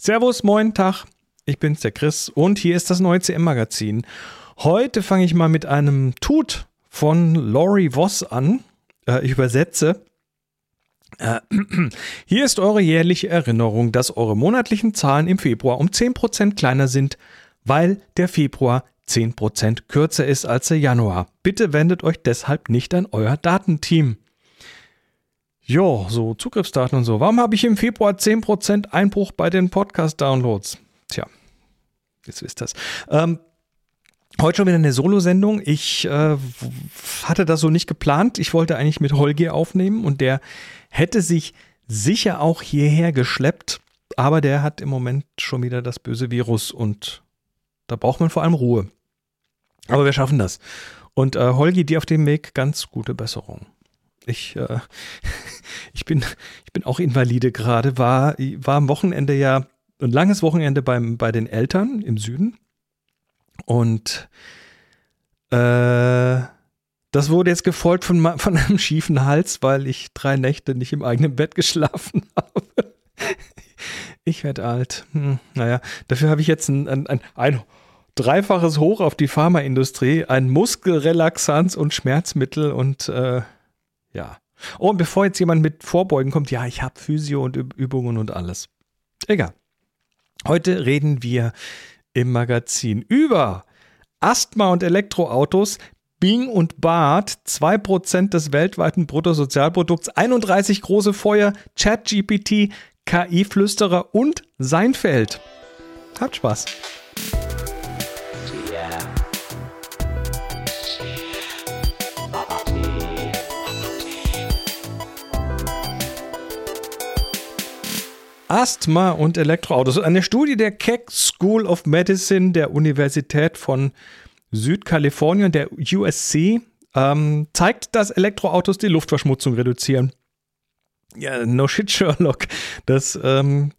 Servus, moin, Tag. Ich bin's, der Chris, und hier ist das neue CM-Magazin. Heute fange ich mal mit einem Tut von Laurie Voss an. Äh, ich übersetze. Äh, hier ist eure jährliche Erinnerung, dass eure monatlichen Zahlen im Februar um 10% kleiner sind, weil der Februar 10% kürzer ist als der Januar. Bitte wendet euch deshalb nicht an euer Datenteam. Jo, so Zugriffsdaten und so. Warum habe ich im Februar 10% Einbruch bei den Podcast-Downloads? Tja, jetzt wisst das. Ähm, heute schon wieder eine Solo-Sendung. Ich äh, hatte das so nicht geplant. Ich wollte eigentlich mit Holger aufnehmen und der hätte sich sicher auch hierher geschleppt. Aber der hat im Moment schon wieder das böse Virus und da braucht man vor allem Ruhe. Aber wir schaffen das. Und äh, Holgi, dir auf dem Weg ganz gute Besserung. Ich, äh, ich, bin, ich bin auch Invalide gerade, war, war am Wochenende ja ein langes Wochenende beim, bei den Eltern im Süden. Und äh, das wurde jetzt gefolgt von, von einem schiefen Hals, weil ich drei Nächte nicht im eigenen Bett geschlafen habe. Ich werde alt. Hm, naja, dafür habe ich jetzt ein, ein, ein, ein dreifaches Hoch auf die Pharmaindustrie, ein Muskelrelaxanz und Schmerzmittel und äh, ja. Oh, und bevor jetzt jemand mit Vorbeugen kommt, ja, ich habe Physio und Übungen und alles. Egal. Heute reden wir im Magazin über Asthma und Elektroautos, Bing und Bart, 2% des weltweiten Bruttosozialprodukts, 31 große Feuer, ChatGPT, KI-Flüsterer und Seinfeld. Habt Spaß. Asthma und Elektroautos. Eine Studie der Keck School of Medicine der Universität von Südkalifornien, der USC, ähm, zeigt, dass Elektroautos die Luftverschmutzung reduzieren. Ja, no shit, Sherlock. Das ähm,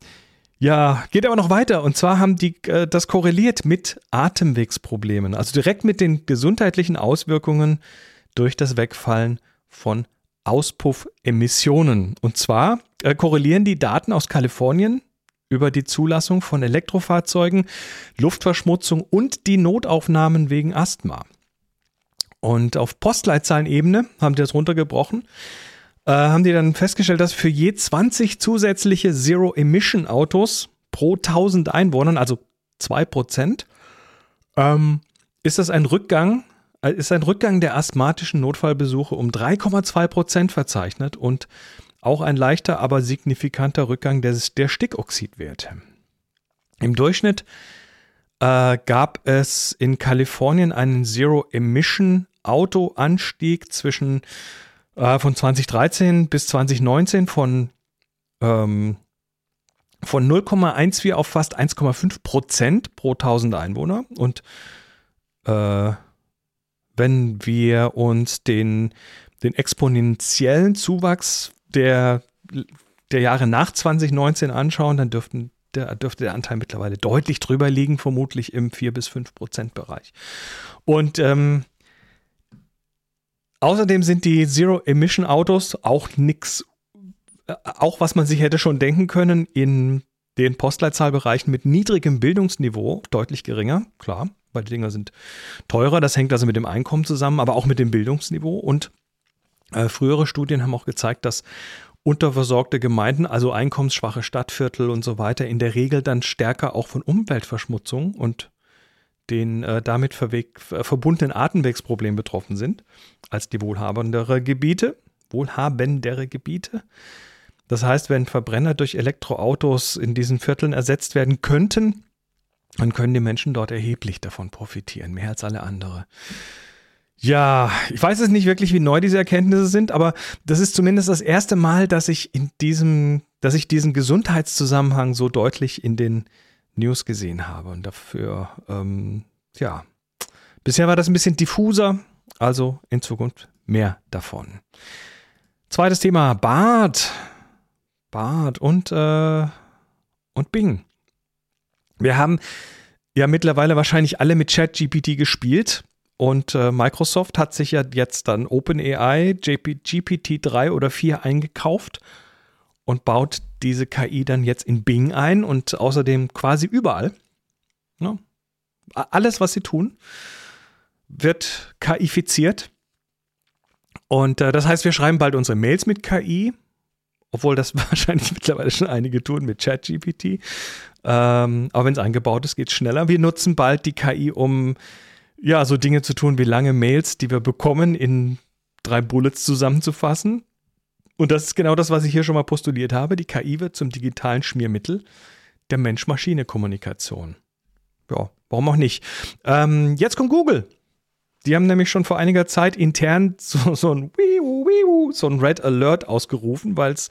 ja, geht aber noch weiter. Und zwar haben die äh, das korreliert mit Atemwegsproblemen, also direkt mit den gesundheitlichen Auswirkungen durch das Wegfallen von Auspuffemissionen. Und zwar äh, korrelieren die Daten aus Kalifornien über die Zulassung von Elektrofahrzeugen, Luftverschmutzung und die Notaufnahmen wegen Asthma. Und auf Postleitzahlenebene haben die das runtergebrochen, äh, haben die dann festgestellt, dass für je 20 zusätzliche Zero-Emission-Autos pro 1000 Einwohnern, also 2%, ähm, ist das ein Rückgang ist ein Rückgang der asthmatischen Notfallbesuche um 3,2 Prozent verzeichnet und auch ein leichter, aber signifikanter Rückgang des, der Stickoxidwerte. Im Durchschnitt äh, gab es in Kalifornien einen Zero-Emission-Auto-Anstieg zwischen äh, von 2013 bis 2019 von, ähm, von 0,14 auf fast 1,5 Prozent pro 1000 Einwohner und äh, wenn wir uns den, den exponentiellen Zuwachs der, der Jahre nach 2019 anschauen, dann dürften der, dürfte der Anteil mittlerweile deutlich drüber liegen, vermutlich im 4 bis 5 Prozent Bereich. Und ähm, außerdem sind die Zero-Emission-Autos auch nichts, äh, auch was man sich hätte schon denken können, in den Postleitzahlbereichen mit niedrigem Bildungsniveau deutlich geringer, klar weil die Dinger sind teurer. Das hängt also mit dem Einkommen zusammen, aber auch mit dem Bildungsniveau. Und äh, frühere Studien haben auch gezeigt, dass unterversorgte Gemeinden, also einkommensschwache Stadtviertel und so weiter, in der Regel dann stärker auch von Umweltverschmutzung und den äh, damit verbundenen Atemwegsproblemen betroffen sind, als die wohlhabendere Gebiete. Wohlhabendere Gebiete. Das heißt, wenn Verbrenner durch Elektroautos in diesen Vierteln ersetzt werden könnten, dann können die Menschen dort erheblich davon profitieren, mehr als alle andere. Ja, ich weiß es nicht wirklich, wie neu diese Erkenntnisse sind, aber das ist zumindest das erste Mal, dass ich in diesem, dass ich diesen Gesundheitszusammenhang so deutlich in den News gesehen habe. Und dafür, ähm, ja, bisher war das ein bisschen diffuser, also in Zukunft mehr davon. Zweites Thema, Bart. Bart und, äh, und Bing. Wir haben ja mittlerweile wahrscheinlich alle mit ChatGPT gespielt. Und äh, Microsoft hat sich ja jetzt dann OpenAI, GPT 3 oder 4 eingekauft. und baut diese KI dann jetzt in Bing ein und außerdem quasi überall. Ja. Alles, was sie tun, wird KIfiziert. Und äh, das heißt, wir schreiben bald unsere Mails mit KI, obwohl das wahrscheinlich mittlerweile schon einige tun mit ChatGPT. Ähm, aber wenn es eingebaut ist, geht es schneller. Wir nutzen bald die KI, um ja so Dinge zu tun wie lange Mails, die wir bekommen, in drei Bullets zusammenzufassen. Und das ist genau das, was ich hier schon mal postuliert habe. Die KI wird zum digitalen Schmiermittel der Mensch-Maschine-Kommunikation. Ja, warum auch nicht? Ähm, jetzt kommt Google. Die haben nämlich schon vor einiger Zeit intern so, so ein so ein Red Alert ausgerufen, weil es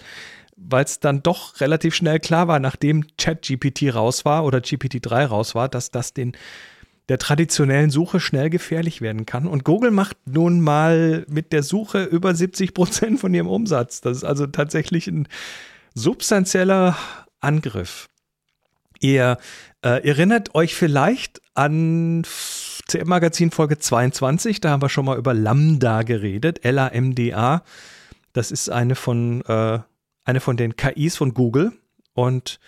weil es dann doch relativ schnell klar war, nachdem ChatGPT raus war oder GPT-3 raus war, dass das den der traditionellen Suche schnell gefährlich werden kann. Und Google macht nun mal mit der Suche über 70 Prozent von ihrem Umsatz. Das ist also tatsächlich ein substanzieller Angriff. Ihr äh, erinnert euch vielleicht an CM Magazin Folge 22, da haben wir schon mal über Lambda geredet, L-A-M-D-A. Das ist eine von, äh, eine von den KIs von Google. Und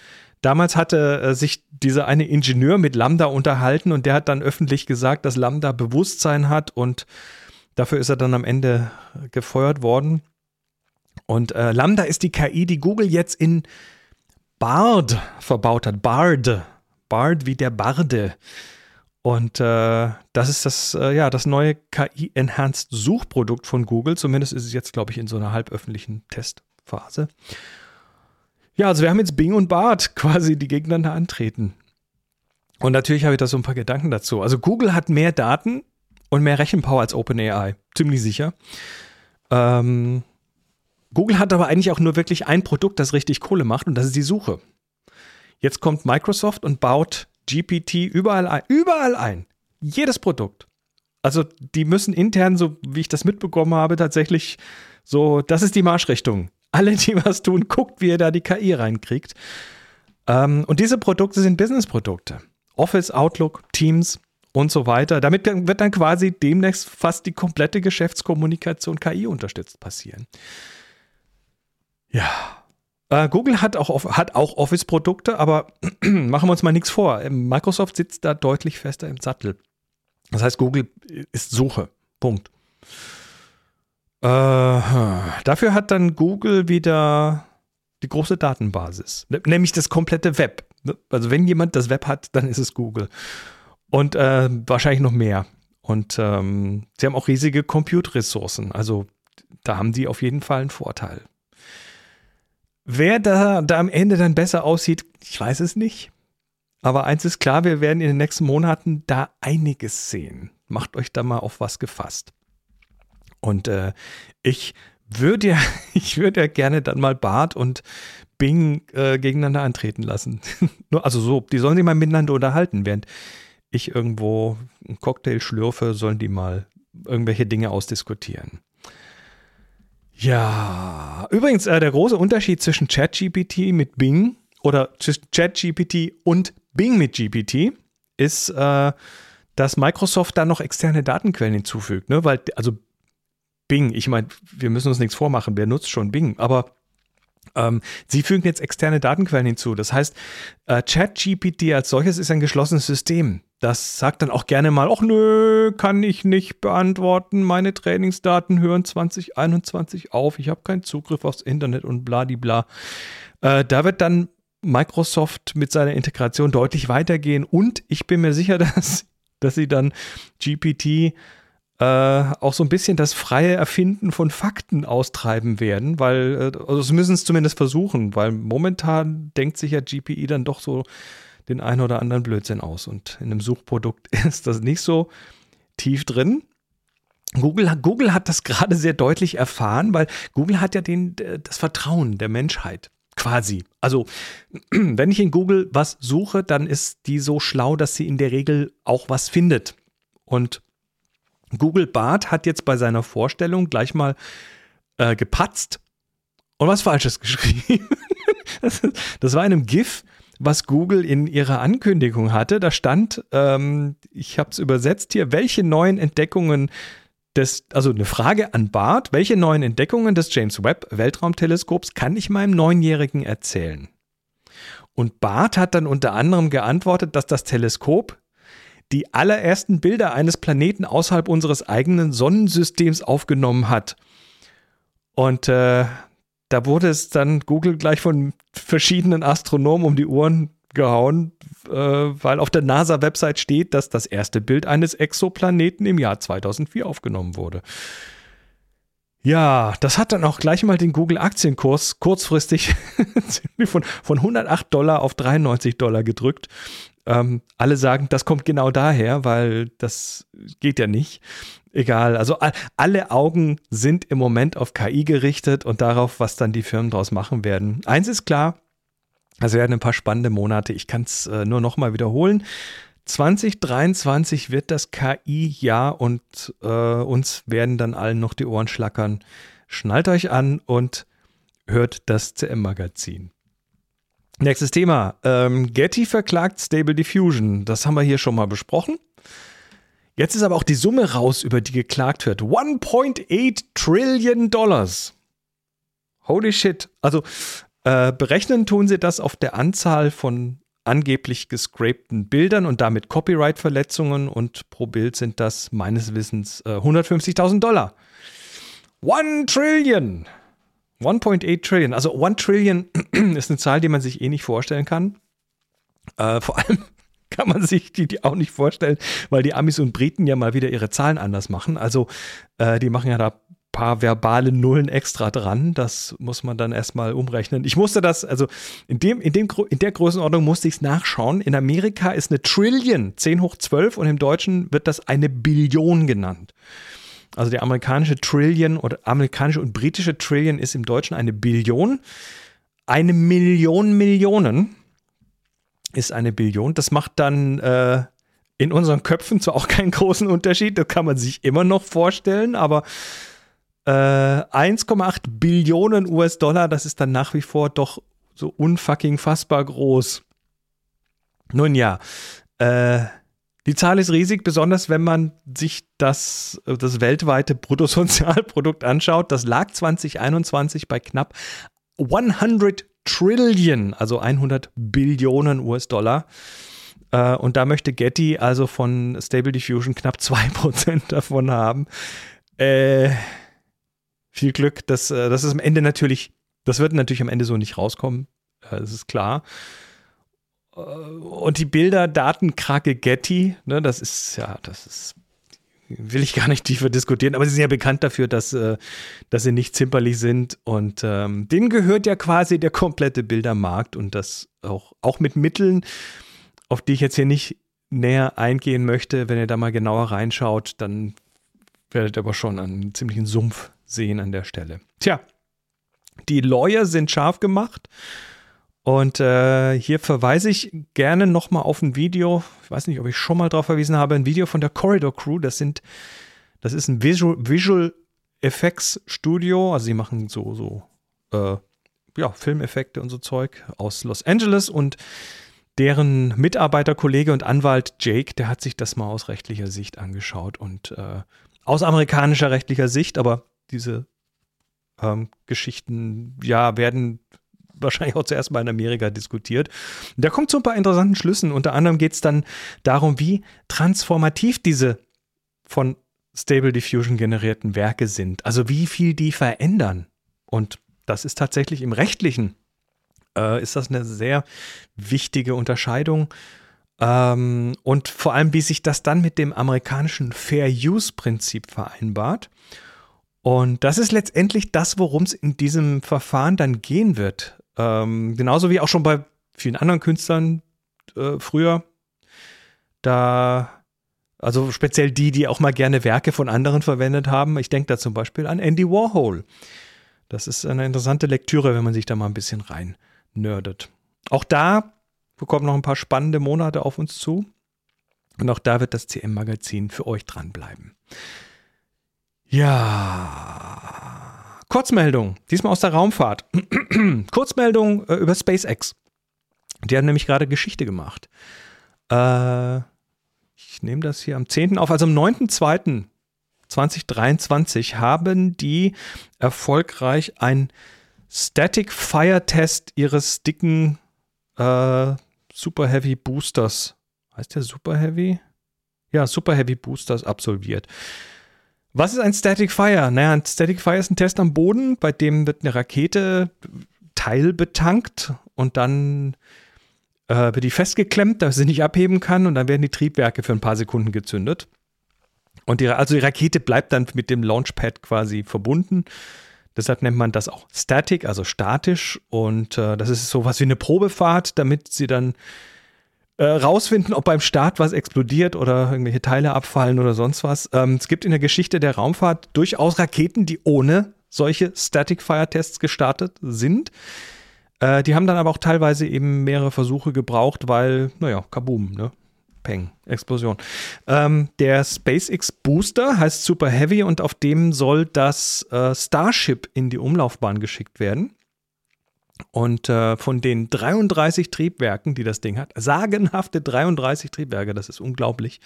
damals hatte äh, sich dieser eine Ingenieur mit Lambda unterhalten und der hat dann öffentlich gesagt, dass Lambda Bewusstsein hat und dafür ist er dann am Ende gefeuert worden. Und äh, Lambda ist die KI, die Google jetzt in Bard verbaut hat. Bard. Bard wie der Barde. Und äh, das ist das, äh, ja, das neue KI-Enhanced Suchprodukt von Google. Zumindest ist es jetzt, glaube ich, in so einer halböffentlichen Testphase. Ja, also wir haben jetzt Bing und Bart quasi, die gegeneinander antreten. Und natürlich habe ich da so ein paar Gedanken dazu. Also Google hat mehr Daten und mehr Rechenpower als OpenAI. Ziemlich sicher. Ähm, Google hat aber eigentlich auch nur wirklich ein Produkt, das richtig Kohle macht und das ist die Suche. Jetzt kommt Microsoft und baut GPT überall ein. Überall ein. Jedes Produkt. Also die müssen intern, so wie ich das mitbekommen habe, tatsächlich so, das ist die Marschrichtung. Alle, die was tun, guckt, wie ihr da die KI reinkriegt. Ähm, und diese Produkte sind Business-Produkte. Office, Outlook, Teams und so weiter. Damit wird dann quasi demnächst fast die komplette Geschäftskommunikation KI unterstützt passieren. Ja, äh, Google hat auch, hat auch Office-Produkte, aber machen wir uns mal nichts vor. Ähm, Microsoft sitzt da deutlich fester im Sattel. Das heißt, Google ist Suche. Punkt. Äh, dafür hat dann Google wieder die große Datenbasis, nämlich das komplette Web. Also wenn jemand das Web hat, dann ist es Google. Und äh, wahrscheinlich noch mehr. Und ähm, sie haben auch riesige Compute-Ressourcen. Also da haben sie auf jeden Fall einen Vorteil. Wer da, da am Ende dann besser aussieht, ich weiß es nicht. Aber eins ist klar, wir werden in den nächsten Monaten da einiges sehen. Macht euch da mal auf was gefasst. Und äh, ich würde ja, ich ja gerne dann mal Bart und Bing äh, gegeneinander antreten lassen. also so, die sollen sich mal miteinander unterhalten, während ich irgendwo einen Cocktail schlürfe, sollen die mal irgendwelche Dinge ausdiskutieren. Ja, übrigens, äh, der große Unterschied zwischen ChatGPT mit Bing oder zwischen ChatGPT und Bing mit GPT ist, äh, dass Microsoft da noch externe Datenquellen hinzufügt. Ne? Weil, also Bing, ich meine, wir müssen uns nichts vormachen, wer nutzt schon Bing, aber ähm, sie fügen jetzt externe Datenquellen hinzu. Das heißt, äh, ChatGPT als solches ist ein geschlossenes System. Das sagt dann auch gerne mal, ach nö, kann ich nicht beantworten, meine Trainingsdaten hören 2021 auf, ich habe keinen Zugriff aufs Internet und bladibla. Äh, da wird dann Microsoft mit seiner Integration deutlich weitergehen und ich bin mir sicher, dass, dass sie dann GPT äh, auch so ein bisschen das freie Erfinden von Fakten austreiben werden, weil, äh, also sie müssen es zumindest versuchen, weil momentan denkt sich ja GPI dann doch so den einen oder anderen Blödsinn aus. Und in einem Suchprodukt ist das nicht so tief drin. Google, Google hat das gerade sehr deutlich erfahren, weil Google hat ja den, das Vertrauen der Menschheit quasi. Also, wenn ich in Google was suche, dann ist die so schlau, dass sie in der Regel auch was findet. Und Google Bart hat jetzt bei seiner Vorstellung gleich mal äh, gepatzt und was Falsches geschrieben. das, das war in einem GIF was Google in ihrer Ankündigung hatte. Da stand, ähm, ich habe es übersetzt hier, welche neuen Entdeckungen des, also eine Frage an Bart, welche neuen Entdeckungen des James Webb Weltraumteleskops kann ich meinem Neunjährigen erzählen? Und Bart hat dann unter anderem geantwortet, dass das Teleskop die allerersten Bilder eines Planeten außerhalb unseres eigenen Sonnensystems aufgenommen hat. Und äh, da wurde es dann Google gleich von verschiedenen Astronomen um die Ohren gehauen, äh, weil auf der NASA-Website steht, dass das erste Bild eines Exoplaneten im Jahr 2004 aufgenommen wurde. Ja, das hat dann auch gleich mal den Google-Aktienkurs kurzfristig von, von 108 Dollar auf 93 Dollar gedrückt. Ähm, alle sagen, das kommt genau daher, weil das geht ja nicht. Egal, also alle Augen sind im Moment auf KI gerichtet und darauf, was dann die Firmen daraus machen werden. Eins ist klar, es werden ein paar spannende Monate. Ich kann es äh, nur nochmal wiederholen. 2023 wird das KI-Jahr und äh, uns werden dann allen noch die Ohren schlackern. Schnallt euch an und hört das CM-Magazin. Nächstes Thema. Ähm, Getty verklagt Stable Diffusion. Das haben wir hier schon mal besprochen. Jetzt ist aber auch die Summe raus, über die geklagt wird. 1.8 Trillion Dollars. Holy shit. Also äh, berechnen tun sie das auf der Anzahl von angeblich gescrapten Bildern und damit Copyright-Verletzungen und pro Bild sind das meines Wissens äh, 150.000 Dollar. One Trillion! 1.8 Trillion. Also One Trillion ist eine Zahl, die man sich eh nicht vorstellen kann. Äh, vor allem kann man sich die, die, auch nicht vorstellen, weil die Amis und Briten ja mal wieder ihre Zahlen anders machen. Also äh, die machen ja da paar verbale Nullen extra dran. Das muss man dann erstmal umrechnen. Ich musste das, also in, dem, in, dem, in der Größenordnung musste ich es nachschauen. In Amerika ist eine Trillion 10 hoch 12 und im Deutschen wird das eine Billion genannt. Also der amerikanische Trillion oder amerikanische und britische Trillion ist im Deutschen eine Billion. Eine Million Millionen ist eine Billion. Das macht dann äh, in unseren Köpfen zwar auch keinen großen Unterschied, das kann man sich immer noch vorstellen, aber äh, 1,8 Billionen US-Dollar, das ist dann nach wie vor doch so unfucking fassbar groß. Nun ja, äh, die Zahl ist riesig, besonders wenn man sich das, das weltweite Bruttosozialprodukt anschaut. Das lag 2021 bei knapp 100 Trillion, also 100 Billionen US-Dollar. Äh, und da möchte Getty also von Stable Diffusion knapp 2% davon haben. Äh, viel Glück. Das, äh, das ist am Ende natürlich, das wird natürlich am Ende so nicht rauskommen. Äh, das ist klar. Äh, und die Bilder, Datenkrake Getty, ne, das ist ja, das ist, will ich gar nicht tiefer diskutieren, aber sie sind ja bekannt dafür, dass, dass sie nicht zimperlich sind und ähm, denen gehört ja quasi der komplette Bildermarkt und das auch, auch mit Mitteln, auf die ich jetzt hier nicht näher eingehen möchte. Wenn ihr da mal genauer reinschaut, dann werdet ihr aber schon einen ziemlichen Sumpf sehen an der Stelle. Tja, die Lawyer sind scharf gemacht. Und äh, hier verweise ich gerne nochmal auf ein Video. Ich weiß nicht, ob ich schon mal darauf verwiesen habe. Ein Video von der Corridor Crew. Das sind, das ist ein Visual, Visual Effects Studio. Also sie machen so, so, äh, ja, Filmeffekte und so Zeug aus Los Angeles und deren Mitarbeiter, Kollege und Anwalt Jake, der hat sich das mal aus rechtlicher Sicht angeschaut und äh, aus amerikanischer rechtlicher Sicht, aber diese ähm, Geschichten, ja, werden wahrscheinlich auch zuerst mal in Amerika diskutiert. Und da kommt zu ein paar interessanten Schlüssen. Unter anderem geht es dann darum, wie transformativ diese von Stable Diffusion generierten Werke sind. Also wie viel die verändern. Und das ist tatsächlich im rechtlichen, äh, ist das eine sehr wichtige Unterscheidung. Ähm, und vor allem, wie sich das dann mit dem amerikanischen Fair Use Prinzip vereinbart. Und das ist letztendlich das, worum es in diesem Verfahren dann gehen wird. Ähm, genauso wie auch schon bei vielen anderen Künstlern äh, früher. Da, also speziell die, die auch mal gerne Werke von anderen verwendet haben. Ich denke da zum Beispiel an Andy Warhol. Das ist eine interessante Lektüre, wenn man sich da mal ein bisschen rein nerdet. Auch da bekommen noch ein paar spannende Monate auf uns zu. Und auch da wird das CM-Magazin für euch dranbleiben. Ja. Kurzmeldung, diesmal aus der Raumfahrt. Kurzmeldung äh, über SpaceX. Die haben nämlich gerade Geschichte gemacht. Äh, ich nehme das hier am 10. auf, also am 9.2. 2023 haben die erfolgreich ein Static Fire Test ihres dicken äh, Super Heavy Boosters. Heißt der Super Heavy? Ja, Super Heavy Boosters absolviert. Was ist ein Static Fire? Naja, ein Static Fire ist ein Test am Boden, bei dem wird eine Rakete teilbetankt und dann äh, wird die festgeklemmt, dass sie nicht abheben kann und dann werden die Triebwerke für ein paar Sekunden gezündet. Und die, also die Rakete bleibt dann mit dem Launchpad quasi verbunden Deshalb nennt man das auch Static, also statisch. Und äh, das ist sowas wie eine Probefahrt, damit sie dann äh, rausfinden, ob beim Start was explodiert oder irgendwelche Teile abfallen oder sonst was. Ähm, es gibt in der Geschichte der Raumfahrt durchaus Raketen, die ohne solche Static Fire Tests gestartet sind. Äh, die haben dann aber auch teilweise eben mehrere Versuche gebraucht, weil, naja, kaboom, ne? Peng, Explosion. Ähm, der SpaceX Booster heißt Super Heavy und auf dem soll das äh, Starship in die Umlaufbahn geschickt werden. Und äh, von den 33 Triebwerken, die das Ding hat, sagenhafte 33 Triebwerke, das ist unglaublich,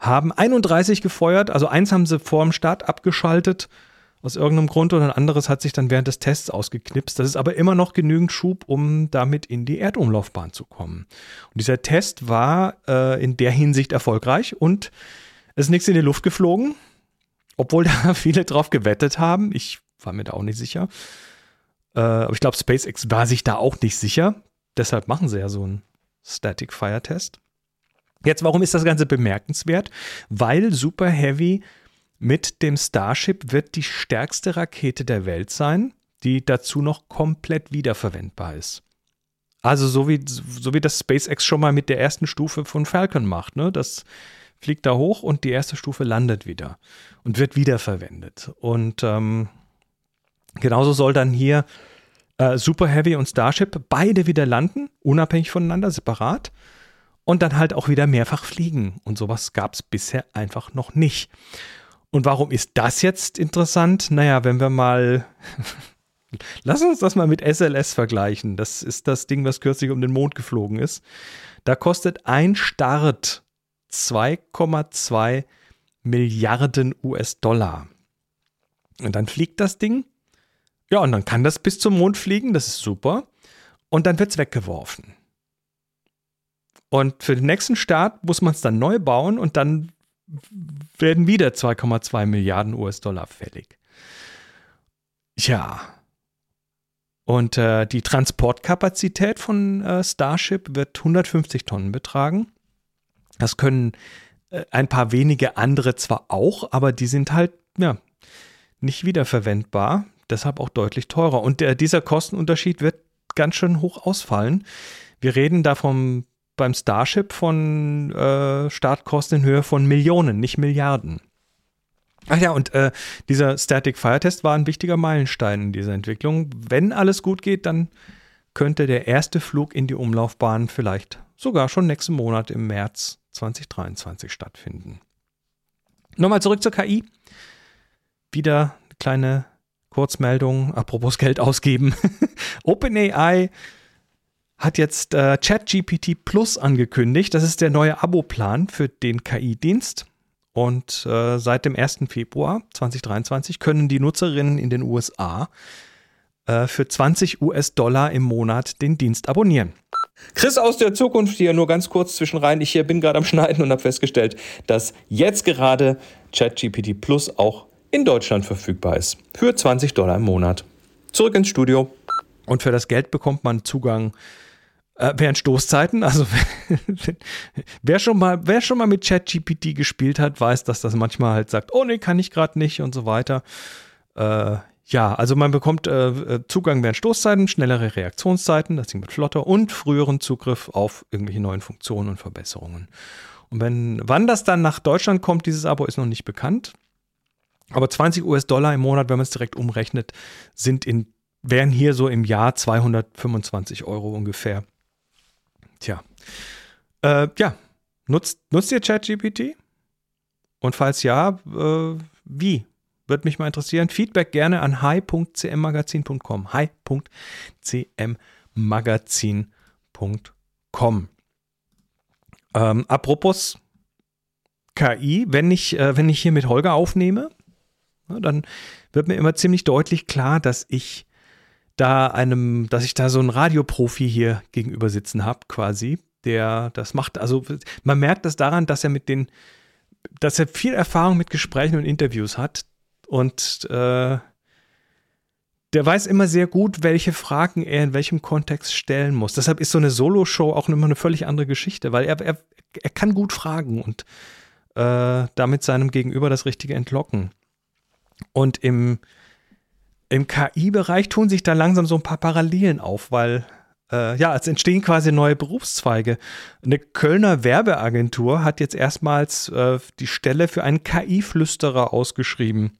haben 31 gefeuert. Also eins haben sie vor dem Start abgeschaltet aus irgendeinem Grund und ein anderes hat sich dann während des Tests ausgeknipst. Das ist aber immer noch genügend Schub, um damit in die Erdumlaufbahn zu kommen. Und dieser Test war äh, in der Hinsicht erfolgreich und es ist nichts in die Luft geflogen, obwohl da viele drauf gewettet haben. Ich war mir da auch nicht sicher. Äh, aber ich glaube, SpaceX war sich da auch nicht sicher. Deshalb machen sie ja so einen Static Fire Test. Jetzt, warum ist das Ganze bemerkenswert? Weil Super Heavy mit dem Starship wird die stärkste Rakete der Welt sein, die dazu noch komplett wiederverwendbar ist. Also so wie, so wie das SpaceX schon mal mit der ersten Stufe von Falcon macht. Ne? Das fliegt da hoch und die erste Stufe landet wieder und wird wiederverwendet. Und ähm, genauso soll dann hier äh, Super Heavy und Starship beide wieder landen, unabhängig voneinander, separat. Und dann halt auch wieder mehrfach fliegen. Und sowas gab es bisher einfach noch nicht. Und warum ist das jetzt interessant? Naja, wenn wir mal. Lass uns das mal mit SLS vergleichen. Das ist das Ding, was kürzlich um den Mond geflogen ist. Da kostet ein Start 2,2 Milliarden US-Dollar. Und dann fliegt das Ding. Ja, und dann kann das bis zum Mond fliegen. Das ist super. Und dann wird es weggeworfen. Und für den nächsten Start muss man es dann neu bauen und dann werden wieder 2,2 Milliarden US-Dollar fällig. Ja. Und äh, die Transportkapazität von äh, Starship wird 150 Tonnen betragen. Das können äh, ein paar wenige andere zwar auch, aber die sind halt ja, nicht wiederverwendbar, deshalb auch deutlich teurer. Und der, dieser Kostenunterschied wird ganz schön hoch ausfallen. Wir reden da vom beim Starship von äh, Startkosten in Höhe von Millionen, nicht Milliarden. Ach ja, und äh, dieser Static Fire Test war ein wichtiger Meilenstein in dieser Entwicklung. Wenn alles gut geht, dann könnte der erste Flug in die Umlaufbahn vielleicht sogar schon nächsten Monat im März 2023 stattfinden. Nochmal zurück zur KI. Wieder eine kleine Kurzmeldung, apropos Geld ausgeben. OpenAI hat jetzt äh, ChatGPT Plus angekündigt. Das ist der neue Abo-Plan für den KI-Dienst. Und äh, seit dem 1. Februar 2023 können die Nutzerinnen in den USA äh, für 20 US-Dollar im Monat den Dienst abonnieren. Chris aus der Zukunft hier nur ganz kurz zwischen rein. Ich hier bin gerade am Schneiden und habe festgestellt, dass jetzt gerade ChatGPT Plus auch in Deutschland verfügbar ist. Für 20 Dollar im Monat. Zurück ins Studio. Und für das Geld bekommt man Zugang äh, während Stoßzeiten. Also wer schon mal, wer schon mal mit ChatGPT gespielt hat, weiß, dass das manchmal halt sagt, oh nee, kann ich gerade nicht und so weiter. Äh, ja, also man bekommt äh, Zugang während Stoßzeiten, schnellere Reaktionszeiten, das Ding wird flotter und früheren Zugriff auf irgendwelche neuen Funktionen und Verbesserungen. Und wenn, wann das dann nach Deutschland kommt, dieses Abo ist noch nicht bekannt. Aber 20 US-Dollar im Monat, wenn man es direkt umrechnet, sind in, wären hier so im Jahr 225 Euro ungefähr. Tja. Äh, ja. Nutzt, nutzt ihr ChatGPT? Und falls ja, äh, wie? Würde mich mal interessieren. Feedback gerne an hi.cmmagazin.com. hi.cmmagazin.com. Ähm, apropos KI, wenn ich, äh, wenn ich hier mit Holger aufnehme, dann wird mir immer ziemlich deutlich klar, dass ich da einem, dass ich da so einen Radioprofi hier gegenüber sitzen habe, quasi, der das macht. Also man merkt das daran, dass er mit den, dass er viel Erfahrung mit Gesprächen und Interviews hat und äh, der weiß immer sehr gut, welche Fragen er in welchem Kontext stellen muss. Deshalb ist so eine Solo-Show auch immer eine völlig andere Geschichte, weil er, er, er kann gut fragen und äh, damit seinem Gegenüber das Richtige entlocken. Und im, im KI-Bereich tun sich da langsam so ein paar Parallelen auf, weil äh, ja, es entstehen quasi neue Berufszweige. Eine Kölner Werbeagentur hat jetzt erstmals äh, die Stelle für einen KI-Flüsterer ausgeschrieben.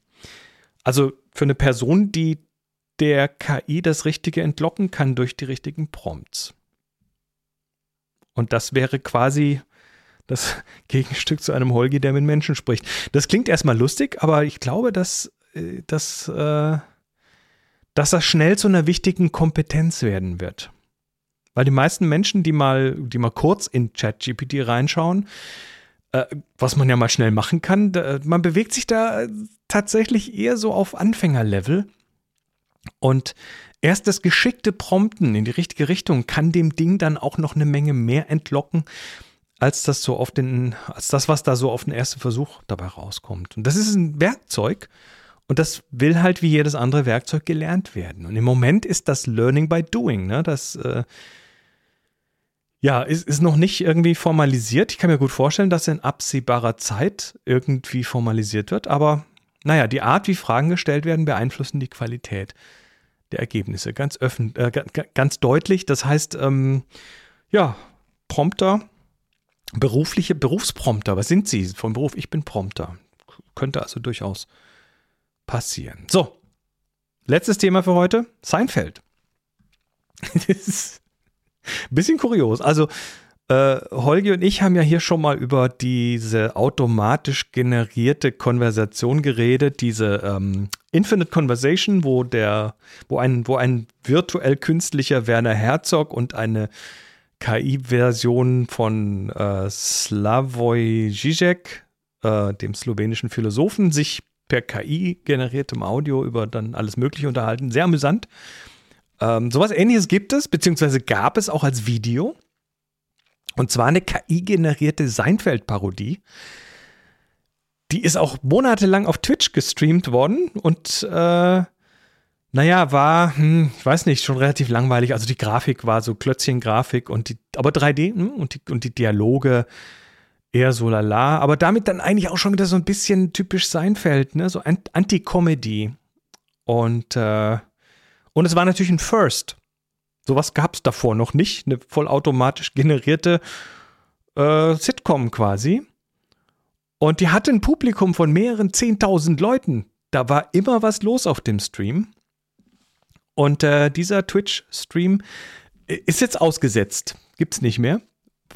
Also für eine Person, die der KI das Richtige entlocken kann durch die richtigen Prompts. Und das wäre quasi das Gegenstück zu einem Holgi, der mit Menschen spricht. Das klingt erstmal lustig, aber ich glaube, dass, äh, dass, äh, dass das schnell zu einer wichtigen Kompetenz werden wird. Weil die meisten Menschen, die mal, die mal kurz in ChatGPT reinschauen, äh, was man ja mal schnell machen kann, da, man bewegt sich da tatsächlich eher so auf Anfängerlevel. Und erst das geschickte Prompten in die richtige Richtung kann dem Ding dann auch noch eine Menge mehr entlocken, als das so auf den, als das, was da so auf den ersten Versuch dabei rauskommt. Und das ist ein Werkzeug und das will halt wie jedes andere Werkzeug gelernt werden. Und im Moment ist das Learning by Doing, ne? Das äh, ja, ist, ist noch nicht irgendwie formalisiert. Ich kann mir gut vorstellen, dass in absehbarer Zeit irgendwie formalisiert wird, aber naja, die Art, wie Fragen gestellt werden, beeinflussen die Qualität der Ergebnisse ganz, öffn äh, ganz deutlich. Das heißt, ähm, ja, Prompter Berufliche Berufsprompter, was sind Sie vom Beruf? Ich bin Prompter. Könnte also durchaus passieren. So, letztes Thema für heute: Seinfeld. das ist ein bisschen kurios. Also, äh, Holgi und ich haben ja hier schon mal über diese automatisch generierte Konversation geredet, diese ähm, Infinite Conversation, wo der, wo ein, wo ein virtuell künstlicher Werner Herzog und eine KI-Version von äh, Slavoj Žižek, äh, dem slowenischen Philosophen, sich per KI generiertem Audio über dann alles Mögliche unterhalten. Sehr amüsant. Ähm, sowas ähnliches gibt es, beziehungsweise gab es auch als Video. Und zwar eine KI-generierte Seinfeld-Parodie. Die ist auch monatelang auf Twitch gestreamt worden und äh, naja, war, hm, ich weiß nicht, schon relativ langweilig. Also die Grafik war so Klötzchen-Grafik und die, aber 3D hm, und, die, und die Dialoge eher so lala. Aber damit dann eigentlich auch schon wieder so ein bisschen typisch Seinfeld, ne? So Anti-Comedy. Und, äh, und es war natürlich ein First. Sowas gab es davor noch nicht. Eine vollautomatisch generierte äh, Sitcom quasi. Und die hatte ein Publikum von mehreren 10.000 Leuten. Da war immer was los auf dem Stream. Und äh, dieser Twitch-Stream ist jetzt ausgesetzt. Gibt es nicht mehr.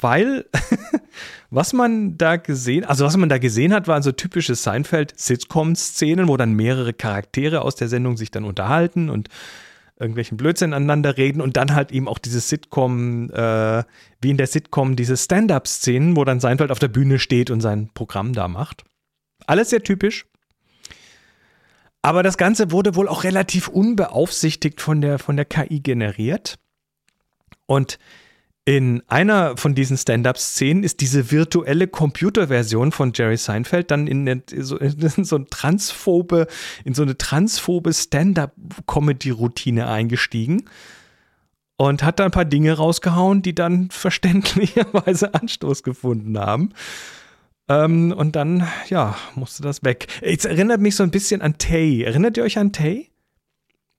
Weil, was man da gesehen, also was man da gesehen hat, waren so typische Seinfeld-Sitcom-Szenen, wo dann mehrere Charaktere aus der Sendung sich dann unterhalten und irgendwelchen Blödsinn aneinander reden und dann halt eben auch diese Sitcom, äh, wie in der Sitcom, diese Stand-up-Szenen, wo dann Seinfeld auf der Bühne steht und sein Programm da macht. Alles sehr typisch. Aber das Ganze wurde wohl auch relativ unbeaufsichtigt von der, von der KI generiert. Und in einer von diesen Stand-up-Szenen ist diese virtuelle Computerversion von Jerry Seinfeld dann in, so, in so, eine transphobe, in so eine transphobe Stand-up-Comedy-Routine eingestiegen und hat da ein paar Dinge rausgehauen, die dann verständlicherweise Anstoß gefunden haben. Ähm, und dann, ja, musste das weg. Jetzt erinnert mich so ein bisschen an Tay. Erinnert ihr euch an Tay?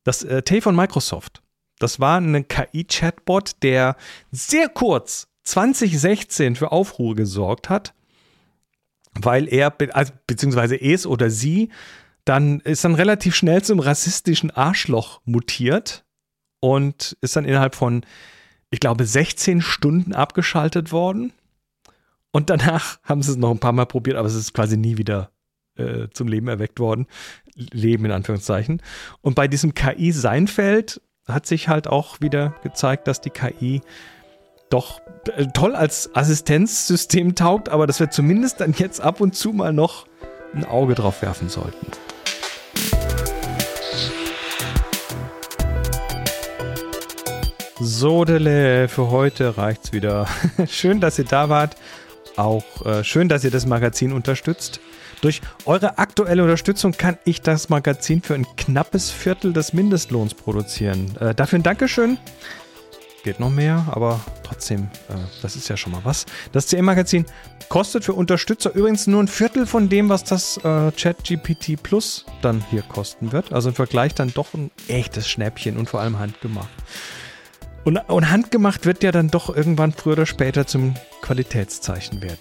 Das äh, Tay von Microsoft. Das war ein KI-Chatbot, der sehr kurz 2016 für Aufruhr gesorgt hat, weil er, also, beziehungsweise es oder sie, dann ist dann relativ schnell zum rassistischen Arschloch mutiert und ist dann innerhalb von, ich glaube, 16 Stunden abgeschaltet worden. Und danach haben sie es noch ein paar Mal probiert, aber es ist quasi nie wieder äh, zum Leben erweckt worden. Leben in Anführungszeichen. Und bei diesem KI Seinfeld hat sich halt auch wieder gezeigt, dass die KI doch äh, toll als Assistenzsystem taugt, aber dass wir zumindest dann jetzt ab und zu mal noch ein Auge drauf werfen sollten. So, Dele, für heute reicht's wieder. schön, dass ihr da wart. Auch äh, schön, dass ihr das Magazin unterstützt. Durch eure aktuelle Unterstützung kann ich das Magazin für ein knappes Viertel des Mindestlohns produzieren. Äh, dafür ein Dankeschön. Geht noch mehr, aber trotzdem, äh, das ist ja schon mal was. Das CM-Magazin kostet für Unterstützer übrigens nur ein Viertel von dem, was das äh, ChatGPT Plus dann hier kosten wird. Also im Vergleich dann doch ein echtes Schnäppchen und vor allem handgemacht. Und, und handgemacht wird ja dann doch irgendwann früher oder später zum Qualitätszeichen werden.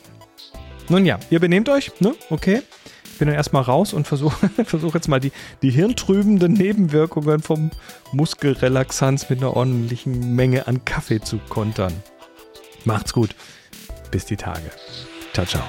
Nun ja, ihr benehmt euch, ne? Okay. Ich bin dann erstmal raus und versuche versuch jetzt mal die, die hirntrübenden Nebenwirkungen vom Muskelrelaxanz mit einer ordentlichen Menge an Kaffee zu kontern. Macht's gut. Bis die Tage. Ciao, ciao.